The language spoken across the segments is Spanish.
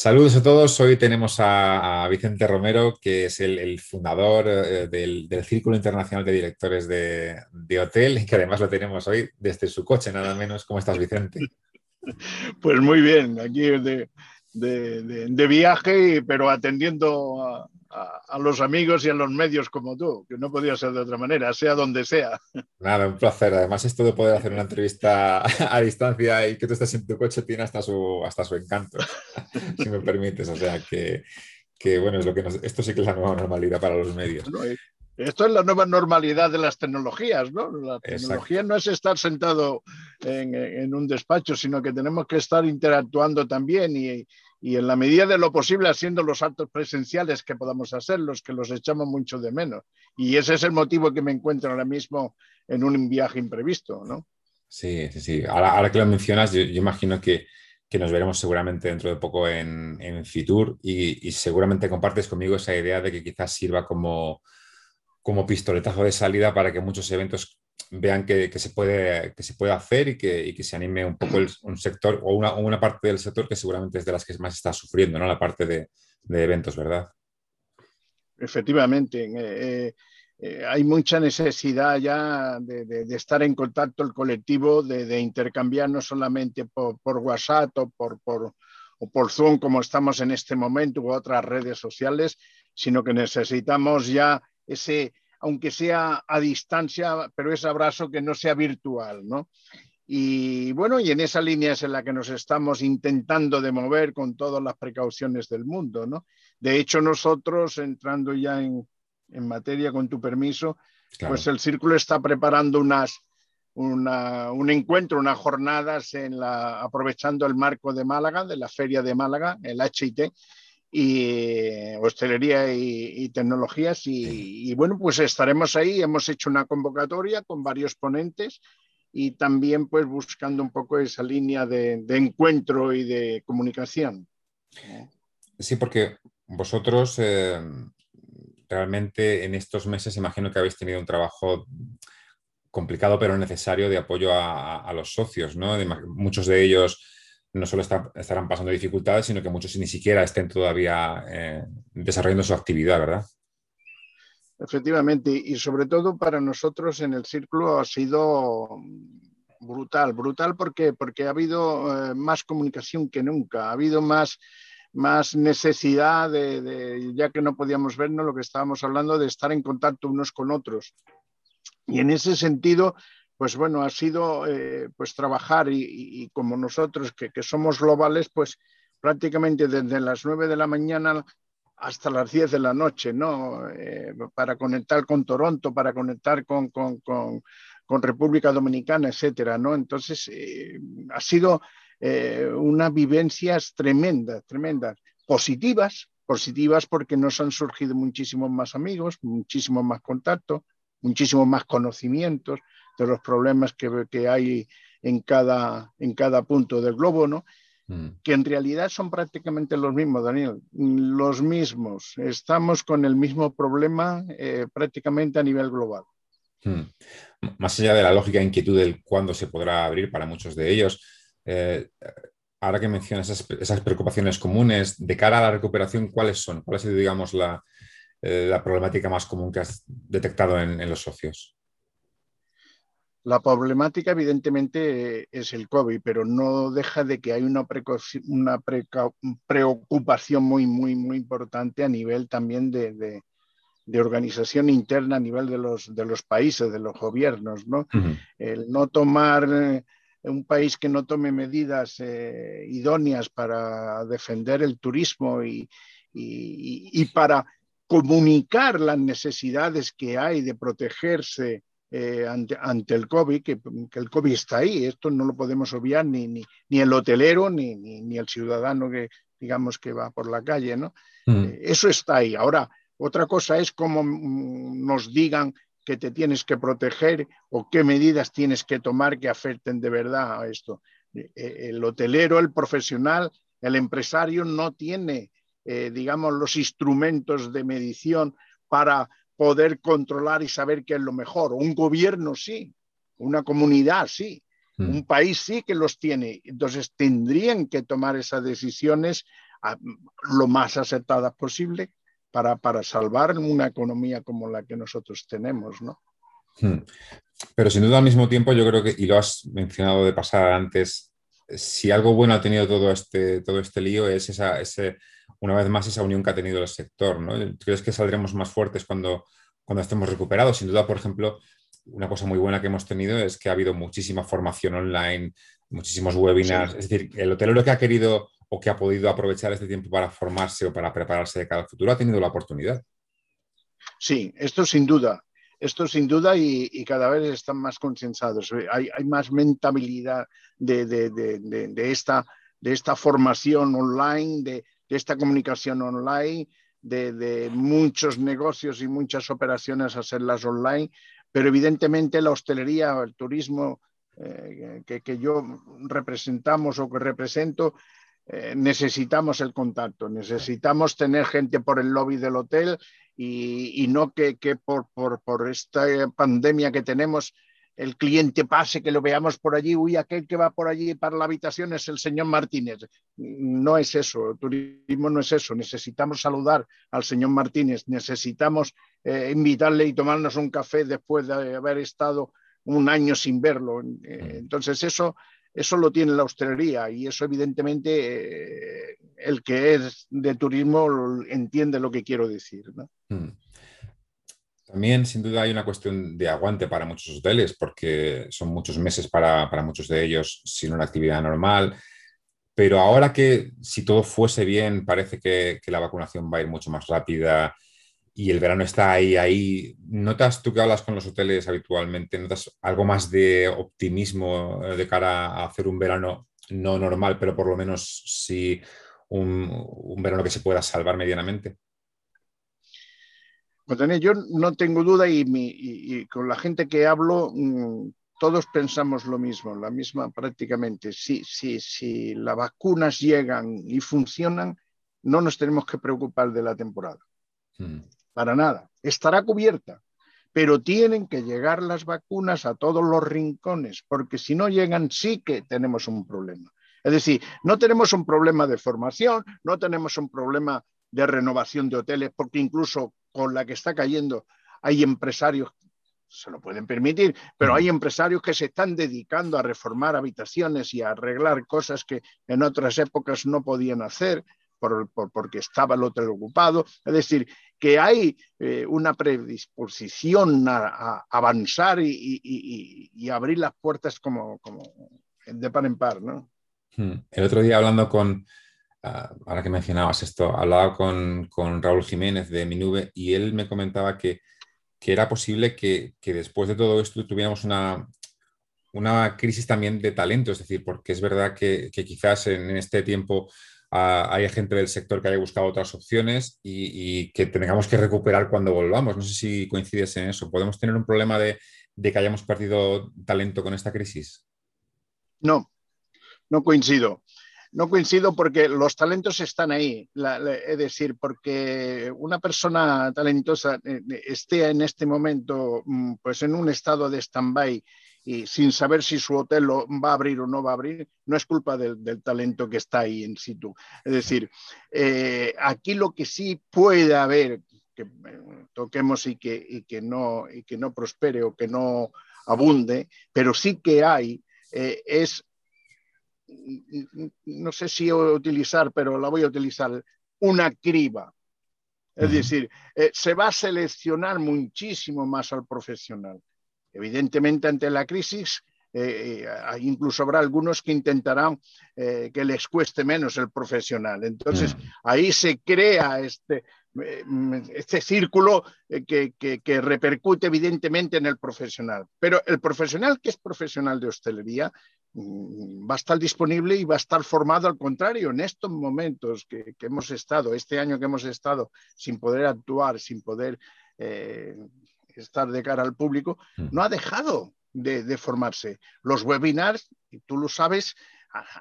Saludos a todos. Hoy tenemos a, Vicente Romero, que es el, fundador eh, del, Círculo Internacional de Directores de, Hotel y que además lo tenemos hoy desde su coche, nada menos. ¿Cómo estás, Vicente? Pues muy bien, aquí de, de viaje, pero atendiendo a, a, los amigos y a los medios como tú, que no podía ser de otra manera, sea donde sea. Nada, un placer. Además, esto de poder hacer una entrevista a distancia y que tú estés en tu coche tiene hasta su, hasta su encanto, si me permites. O sea, que, que bueno, es lo que esto sí que es la nueva normalidad para los medios. esto es la nueva normalidad de las tecnologías, ¿no? La tecnología no es estar sentado en, en, un despacho, sino que tenemos que estar interactuando también y, y en la medida de lo posible haciendo los actos presenciales que podamos hacer, los que los echamos mucho de menos. Y ese es el motivo que me encuentro ahora mismo en un viaje imprevisto, ¿no? Sí, sí, sí. Ahora, que lo mencionas, yo, imagino que, que, nos veremos seguramente dentro de poco en, en Fitur y, y, seguramente compartes conmigo esa idea de que quizás sirva como, como pistoletazo de salida para que muchos eventos vean que, se, puede, que se puede hacer y que, que se anime un poco un sector o una, una, parte del sector que seguramente es de las que más está sufriendo, ¿no? La parte de, eventos, ¿verdad? Efectivamente. Eh, eh, hay mucha necesidad ya de, estar en contacto el colectivo, de, intercambiar no solamente por, WhatsApp o por, por, o por Zoom como estamos en este momento u otras redes sociales, sino que necesitamos ya ese, aunque sea a distancia, pero ese abrazo que no sea virtual, ¿no? Y bueno, y en esa línea es en la que nos estamos intentando de mover con todas las precauciones del mundo, ¿no? De hecho, nosotros, entrando ya en, materia, con tu permiso, pues el Círculo está preparando unas, un encuentro, unas jornadas en la, aprovechando el marco de Málaga, de la Feria de Málaga, el HIT, y hostelería y, tecnologías. Y, bueno, pues estaremos ahí. Hemos hecho una convocatoria con varios ponentes y también pues buscando un poco esa línea de, encuentro y de comunicación. Sí, porque vosotros eh, realmente en estos meses imagino que habéis tenido un trabajo complicado pero necesario de apoyo a, los socios, ¿no? muchos de ellos no solo estarán pasando dificultades, sino que muchos ni siquiera estén todavía eh, desarrollando su actividad, ¿verdad? Efectivamente, y sobre todo para nosotros en el círculo ha sido brutal, brutal porque, porque ha habido eh, más comunicación que nunca, ha habido más, más necesidad de, ya que no podíamos vernos, lo que estábamos hablando, de estar en contacto unos con otros. Y en ese sentido, pues bueno, ha sido eh, pues trabajar y, como nosotros que, somos globales, pues prácticamente desde las 9 de la mañana hasta las 10 de la noche, ¿no? Eh, para conectar con Toronto, para conectar con, República Dominicana, etcétera, ¿no? Entonces, eh, ha sido unas vivencias tremendas, tremendas, positivas, positivas porque nos han surgido muchísimos más amigos, muchísimos más contactos, muchísimos más conocimientos, de los problemas que, hay en cada, en cada punto del globo, ¿no? Mm. que en realidad son prácticamente los mismos, Daniel, los mismos. Estamos con el mismo problema eh, prácticamente a nivel global. Mm. Más allá de la lógica inquietud del cuándo se podrá abrir para muchos de ellos, eh, ahora que mencionas esas, preocupaciones comunes, de cara a la recuperación, ¿cuáles son? ¿Cuál es, digamos, la, eh, la problemática más común que has detectado en los socios? La problemática evidentemente es el COVID, pero no deja de que hay una, una preocupación muy, muy, muy importante a nivel también de, organización interna, a nivel de los, de los países, de los gobiernos. ¿no? El no tomar, eh, un país que no tome medidas eh, idóneas para defender el turismo y, y para comunicar las necesidades que hay de protegerse eh, ante, el COVID, que, el COVID está ahí, esto no lo podemos obviar ni, ni, ni el hotelero ni, ni, el ciudadano que digamos que va por la calle, ¿no? Mm. Eh, eso está ahí. Ahora, otra cosa es cómo mm, nos digan que te tienes que proteger o qué medidas tienes que tomar que afecten de verdad a esto. Eh, el hotelero, el profesional, el empresario no tiene, digamos, los instrumentos de medición para poder controlar y saber qué es lo mejor. Un gobierno sí, una comunidad sí, mm. un país sí que los tiene. Entonces tendrían que tomar esas decisiones lo más acertadas posible para, para salvar una economía como la que nosotros tenemos, ¿no? Hmm. Pero sin duda al mismo tiempo yo creo que, y lo has mencionado de pasada antes, si algo bueno ha tenido todo este, todo este lío es esa, ese, una vez más esa unión que ha tenido el sector. ¿no? ¿Crees que saldremos más fuertes cuando, cuando estemos recuperados? Sin duda, por ejemplo, una cosa muy buena que hemos tenido es que ha habido muchísima formación online, muchísimos webinars. Es decir, el hotelero que ha querido o que ha podido aprovechar este tiempo para formarse o para prepararse de cara al futuro ha tenido la oportunidad. Sí, esto sin duda. Esto sin duda y, cada vez están más concienciados. Hay, más mentabilidad de, esta, de esta formación online, de, esta comunicación online, de, muchos negocios y muchas operaciones hacerlas online, pero evidentemente la hostelería, el turismo eh, que, yo representamos o que represento, eh, necesitamos el contacto, necesitamos tener gente por el lobby del hotel y, no que, por, por, esta pandemia que tenemos el cliente pase, que lo veamos por allí, uy, aquel que va por allí para la habitación es el señor Martínez. No es eso, el turismo no es eso. Necesitamos saludar al señor Martínez, necesitamos eh, invitarle y tomarnos un café después de haber estado un año sin verlo. Eh, entonces, eso eso lo tiene la hostelería y eso evidentemente eh, el que es de turismo entiende lo que quiero decir. Hmm. También, sin duda, hay una cuestión de aguante para muchos hoteles, porque son muchos meses para, muchos de ellos sin una actividad normal. Pero ahora que si todo fuese bien, parece que, que la vacunación va a ir mucho más rápida, y el verano está ahí, ahí. ¿Notas tú que hablas con los hoteles habitualmente? ¿Notas algo más de optimismo eh, de cara a hacer un verano no normal, pero por lo menos sí un, verano que se pueda salvar medianamente? Yo no tengo duda y, con la gente que hablo, mm, todos pensamos lo mismo, la misma prácticamente. Si, si, si las vacunas llegan y funcionan, no nos tenemos que preocupar de la temporada. Hmm para nada. Estará cubierta, pero tienen que llegar las vacunas a todos los rincones, porque si no llegan sí que tenemos un problema. Es decir, no tenemos un problema de formación, no tenemos un problema de renovación de hoteles, porque incluso con la que está cayendo hay empresarios se lo pueden permitir, pero hay empresarios que se están dedicando a reformar habitaciones y a arreglar cosas que en otras épocas no podían hacer porque estaba el hotel ocupado. Es decir, que hay eh, una predisposición a, avanzar y, abrir las puertas como, de par en par. ¿no? Hmm. El otro día hablando con, ah, ahora que mencionabas esto, hablaba con, Raúl Jiménez de Minube y él me comentaba que, era posible que, después de todo esto tuviéramos una, una crisis también de talento, es decir, porque es verdad que, quizás en este tiempo hay gente del sector que haya buscado otras opciones y, que tengamos que recuperar cuando volvamos. No sé si coincides en eso. ¿Podemos tener un problema de, que hayamos perdido talento con esta crisis? No, no coincido. No coincido porque los talentos están ahí. es decir, porque una persona talentosa eh, esté en este momento mm, pues en un estado de stand-by y sin saber si su hotel lo va a abrir o no va a abrir, no es culpa del, talento que está ahí en situ. Es decir, eh, aquí lo que sí puede haber, que eh, toquemos y que, no, y que no prospere o que no abunde, pero sí que hay, eh, es, no sé si utilizar, pero la voy a utilizar, una criba. Es decir, se va a seleccionar muchísimo más al profesional. Evidentemente, ante la crisis, eh, eh, incluso habrá algunos que intentarán eh, que les cueste menos el profesional. Entonces, mm. ahí se crea este, este círculo que, que, repercute evidentemente en el profesional. Pero el profesional que es profesional de hostelería va a estar disponible y va a estar formado al contrario. En estos momentos que, hemos estado, este año que hemos estado sin poder actuar, sin poder estar de cara al público, mm. no ha dejado de, formarse. Los webinars, y tú lo sabes,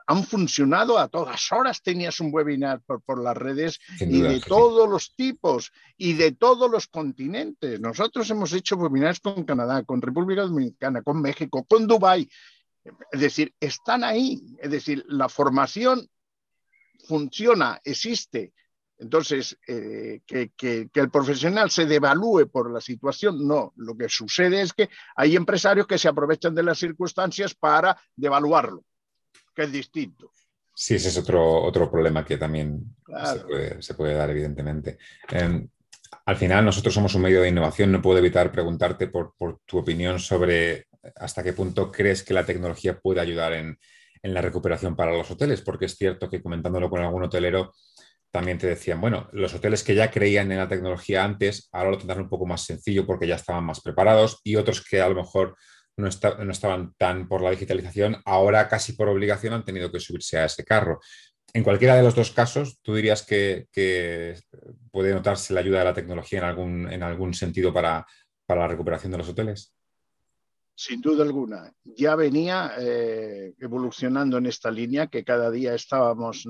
han funcionado a todas horas. Tenías un webinar por, las redes y de todos los tipos y de todos los continentes. Nosotros hemos hecho webinars con Canadá, con República Dominicana, con México, con Dubái. Es decir, están ahí. Es decir, la formación funciona, existe. Entonces, eh, que, que, el profesional se devalúe por la situación, no. Lo que sucede es que hay empresarios que se aprovechan de las circunstancias para devaluarlo, que es distinto. Sí, ese es otro, otro problema que también se, puede, dar, evidentemente. Em, al final, nosotros somos un medio de innovación. No puedo evitar preguntarte por, tu opinión sobre hasta qué punto crees que la tecnología puede ayudar en, la recuperación para los hoteles, porque es cierto que comentándolo con algún hotelero, también te decían, bueno, los hoteles que ya creían en la tecnología antes, ahora lo tendrán un poco más sencillo porque ya estaban más preparados y otros que a lo mejor no, estaban tan por la digitalización, ahora casi por obligación han tenido que subirse a ese carro. En cualquiera de los dos casos, ¿tú dirías que, puede notarse la ayuda de la tecnología en algún, en algún sentido para, la recuperación de los hoteles? Sin duda alguna. Ya venía eh, evolucionando en esta línea, que cada día estábamos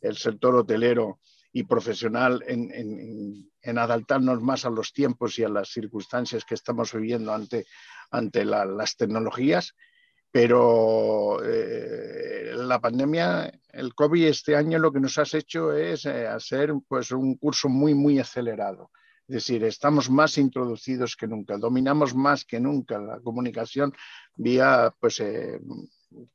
el sector hotelero y profesional en, adaptarnos más a los tiempos y a las circunstancias que estamos viviendo ante, ante las tecnologías, pero eh, la pandemia, el COVID este año lo que nos ha hecho es eh, hacer pues, un curso muy, muy acelerado. Es decir, estamos más introducidos que nunca, dominamos más que nunca la comunicación vía, pues, eh,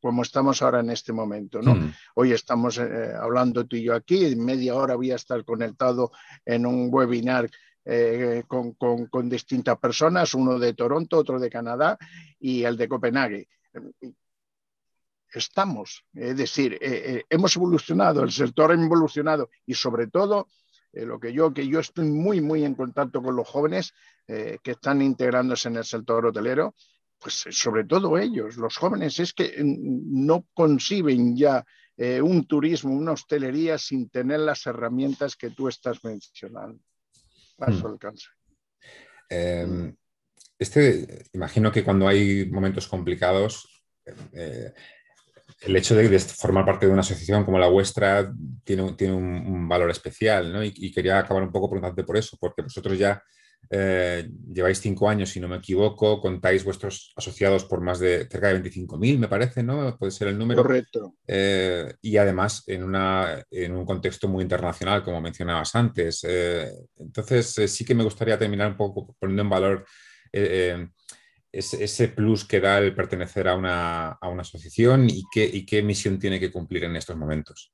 como estamos ahora en este momento. ¿no? Mm. Hoy estamos hablando tú y yo aquí, en media hora voy a estar conectado en un webinar eh, con, distintas personas, uno de Toronto, otro de Canadá y el de Copenhague. Estamos, es decir, eh, eh, hemos evolucionado, el sector ha evolucionado y sobre todo lo que yo, que yo estoy muy, muy en contacto con los jóvenes que están integrándose en el sector hotelero, pues sobre todo ellos, los jóvenes, es que no conciben ya un turismo, una hostelería sin tener las herramientas que tú estás mencionando. Hmm. Em, este, imagino que cuando hay momentos complicados, eh, el hecho de, formar parte de una asociación como la vuestra tiene, tiene un, valor especial, ¿no? Y, y, quería acabar un poco preguntarte por eso, porque vosotros ya eh, lleváis cinco años, si no me equivoco, contáis vuestros asociados por más de cerca de 25.000, me parece, ¿no? Puede ser el número. Correcto. Eh, y además en, una, en, un contexto muy internacional, como mencionabas antes. Eh, entonces, sí que me gustaría terminar un poco poniendo en valor ese, ese, plus que da el pertenecer a una, a una asociación y qué, y qué misión tiene que cumplir en estos momentos.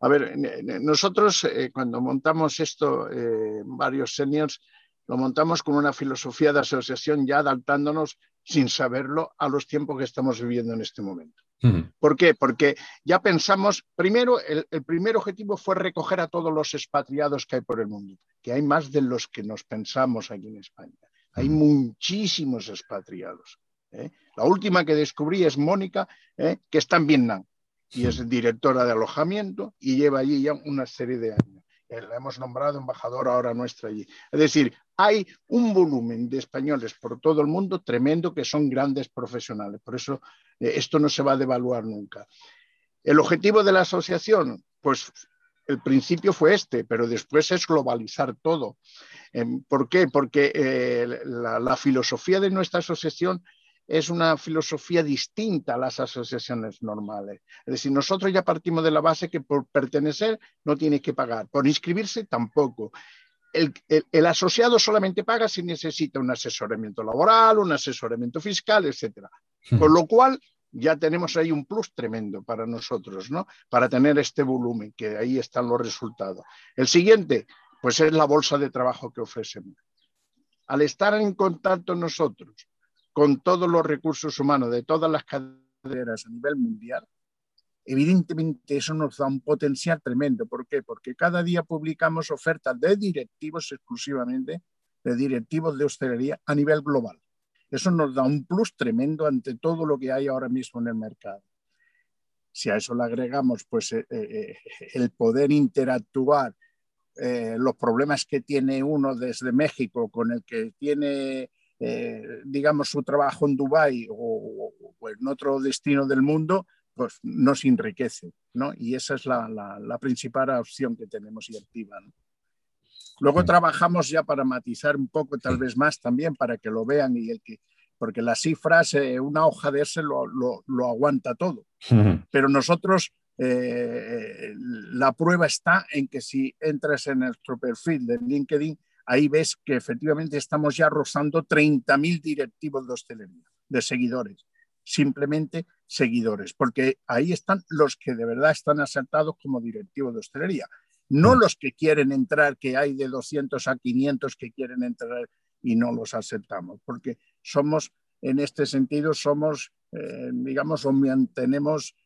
A ver, nosotros eh, cuando montamos esto, eh, varios seniors, lo montamos con una filosofía de asociación ya adaptándonos sin saberlo a los tiempos que estamos viviendo en este momento. ¿Por qué? Porque ya pensamos, primero, el, primer objetivo fue recoger a todos los expatriados que hay por el mundo, que hay más de los que nos pensamos aquí en España. Hay muchísimos expatriados. ¿eh? La última que descubrí es Mónica, que está en Vietnam y es directora de alojamiento y lleva allí ya una serie de años. Eh, la hemos nombrado embajadora ahora nuestra allí. Es decir, hay un volumen de españoles por todo el mundo tremendo que son grandes profesionales. Por eso eh, esto no se va a devaluar nunca. El objetivo de la asociación, pues el principio fue este, pero después es globalizar todo. Em, ¿Por qué? Porque eh, la, filosofía de nuestra asociación es una filosofía distinta a las asociaciones normales. Es decir, nosotros ya partimos de la base que por pertenecer no tiene que pagar, por inscribirse tampoco. El, asociado solamente paga si necesita un asesoramiento laboral, un asesoramiento fiscal, etc. Hmm. Con lo cual, ya tenemos ahí un plus tremendo para nosotros, ¿no? Para tener este volumen, que ahí están los resultados. El siguiente, pues es la bolsa de trabajo que ofrecemos. Al estar en contacto nosotros con todos los recursos humanos de todas las cadenas a nivel mundial, evidentemente eso nos da un potencial tremendo. ¿Por qué? Porque cada día publicamos ofertas de directivos exclusivamente, de directivos de hostelería a nivel global. Eso nos da un plus tremendo ante todo lo que hay ahora mismo en el mercado. Si a eso le agregamos pues, eh, eh, el poder interactuar, eh, los problemas que tiene uno desde México con el que tiene eh, digamos, su trabajo en Dubái o, en otro destino del mundo, pues nos enriquece, ¿no? Y esa es la, la, principal opción que tenemos y activa, Luego trabajamos ya para matizar un poco, tal vez más también, para que lo vean y el que, porque las cifras, eh, una hoja de ese lo, lo, lo aguanta todo. Pero nosotros eh, la prueba está en que si entras en nuestro perfil de LinkedIn, ahí ves que efectivamente estamos ya rozando 30.000 directivos de hostelería, de seguidores, simplemente seguidores, porque ahí están los que de verdad están aceptados como directivos de hostelería, no mm. los que quieren entrar, que hay de 200 a 500 que quieren entrar y no los aceptamos, porque somos, en este sentido, somos, eh, digamos, o mantenemos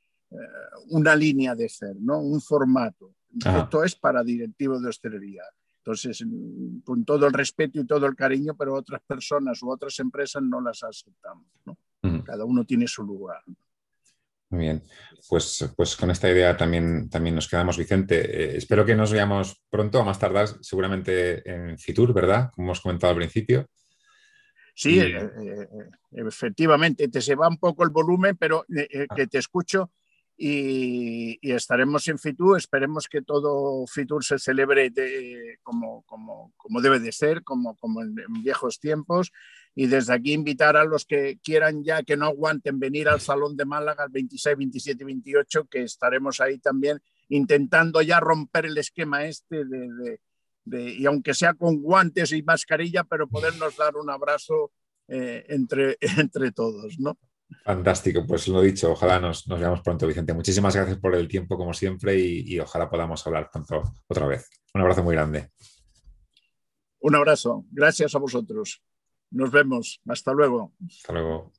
una línea de ser, ¿no? un formato. Esto es para directivos de hostelería. Entonces, mm, con todo el respeto y todo el cariño, pero otras personas u otras empresas no las aceptamos. ¿no? Cada uno tiene su lugar. Muy bien, pues, pues con esta idea también, también nos quedamos, Vicente. Eh, espero que nos veamos pronto, a más tardar, seguramente en Fitur, ¿verdad? Como hemos comentado al principio. Sí, eh, efectivamente, te se va un poco el volumen, pero que ah. te escucho y, estaremos en Fitur. Esperemos que todo Fitur se celebre como, como, como, debe de ser, como, como en, viejos tiempos. Y desde aquí invitar a los que quieran ya que no aguanten venir al Salón de Málaga el 26, 27 y 28, que estaremos ahí también intentando ya romper el esquema este de, y aunque sea con guantes y mascarilla, pero podernos dar un abrazo eh, entre, entre todos, ¿no? Fantástico, pues lo dicho, ojalá nos, nos, veamos pronto, Vicente. Muchísimas gracias por el tiempo, como siempre, y, y ojalá podamos hablar pronto otra vez. Un abrazo muy grande. Un abrazo, gracias a vosotros. Nos vemos, hasta luego. Hasta luego.